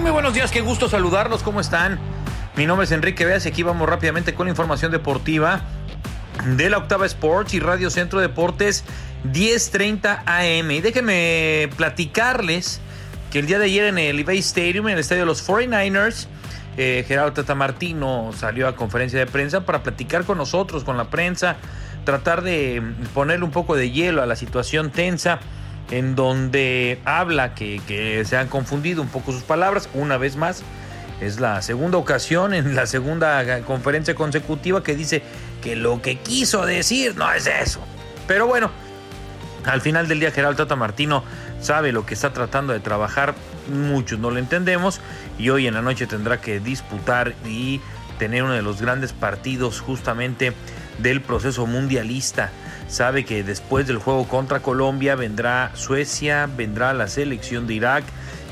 Muy, buenos días. Qué gusto saludarlos. ¿Cómo están? Mi nombre es Enrique Veas y aquí vamos rápidamente con la información deportiva de la Octava Sports y Radio Centro Deportes 10:30 AM. Y déjenme platicarles que el día de ayer en el eBay Stadium, en el estadio de los 49ers, eh, Gerardo Tatamartino salió a conferencia de prensa para platicar con nosotros, con la prensa, tratar de ponerle un poco de hielo a la situación tensa, en donde habla que, se han confundido un poco sus palabras, una vez más. Es la segunda ocasión en la segunda conferencia consecutiva que dice que lo que quiso decir no es eso. Pero bueno, al final del día Geraldo Tata Martino sabe lo que está tratando de trabajar, muchos no lo entendemos y hoy en la noche tendrá que disputar y tener uno de los grandes partidos justamente del proceso mundialista. Sabe que después del juego contra Colombia vendrá Suecia, vendrá la selección de Irak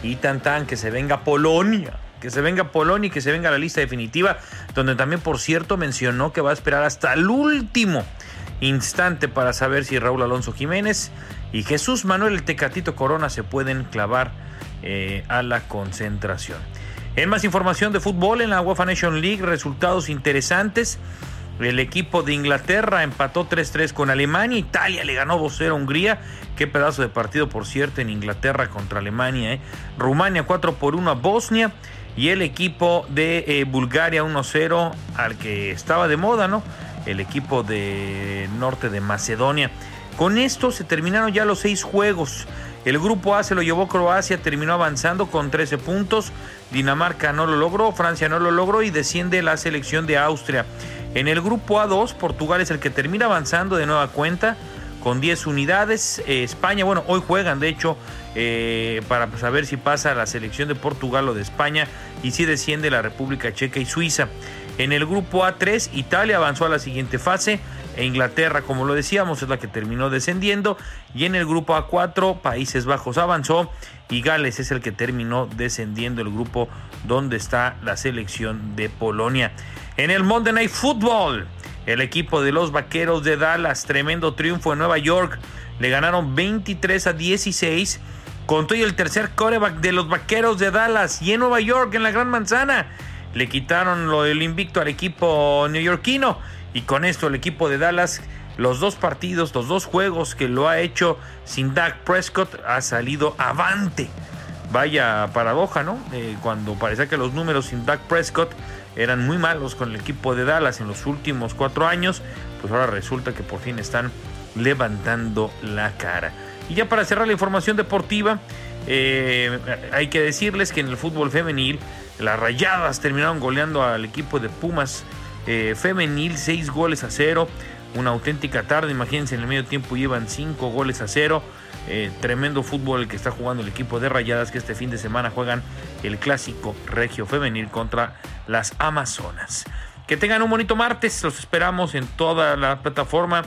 y tan tan que se venga Polonia que se venga Polonia y que se venga la lista definitiva, donde también, por cierto, mencionó que va a esperar hasta el último instante para saber si Raúl Alonso Jiménez y Jesús Manuel el Tecatito Corona se pueden clavar eh, a la concentración. En más información de fútbol en la UEFA Nation League, resultados interesantes. El equipo de Inglaterra empató 3-3 con Alemania. Italia le ganó 2-0 a Hungría. Qué pedazo de partido, por cierto, en Inglaterra contra Alemania. ¿eh? Rumania 4 1 a Bosnia. Y el equipo de eh, Bulgaria 1-0 al que estaba de moda, ¿no? El equipo de norte de Macedonia. Con esto se terminaron ya los seis juegos. El grupo A se lo llevó Croacia, terminó avanzando con 13 puntos. Dinamarca no lo logró, Francia no lo logró y desciende la selección de Austria. En el grupo A2, Portugal es el que termina avanzando de nueva cuenta con 10 unidades. Eh, España, bueno, hoy juegan de hecho eh, para saber si pasa la selección de Portugal o de España y si desciende la República Checa y Suiza. En el grupo A3, Italia avanzó a la siguiente fase e Inglaterra, como lo decíamos, es la que terminó descendiendo. Y en el grupo A4, Países Bajos avanzó y Gales es el que terminó descendiendo el grupo donde está la selección de Polonia. En el Monday Night Football, el equipo de los Vaqueros de Dallas, tremendo triunfo en Nueva York, le ganaron 23 a 16 con todo el tercer coreback de los Vaqueros de Dallas y en Nueva York, en la Gran Manzana. Le quitaron lo del invicto al equipo neoyorquino y con esto el equipo de Dallas, los dos partidos, los dos juegos que lo ha hecho sin Dak Prescott, ha salido avante. Vaya paradoja, ¿no? Eh, cuando parecía que los números sin Dak Prescott eran muy malos con el equipo de Dallas en los últimos cuatro años, pues ahora resulta que por fin están levantando la cara. Y ya para cerrar la información deportiva, eh, hay que decirles que en el fútbol femenil, las rayadas terminaron goleando al equipo de Pumas eh, femenil, seis goles a cero. Una auténtica tarde, imagínense, en el medio tiempo llevan cinco goles a cero. Eh, tremendo fútbol el que está jugando el equipo de Rayadas que este fin de semana juegan el clásico regio femenil contra las Amazonas. Que tengan un bonito martes, los esperamos en toda la plataforma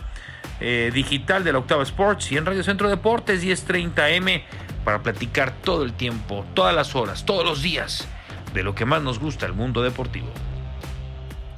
eh, digital de la Octava Sports y en Radio Centro Deportes 1030M para platicar todo el tiempo, todas las horas, todos los días de lo que más nos gusta el mundo deportivo.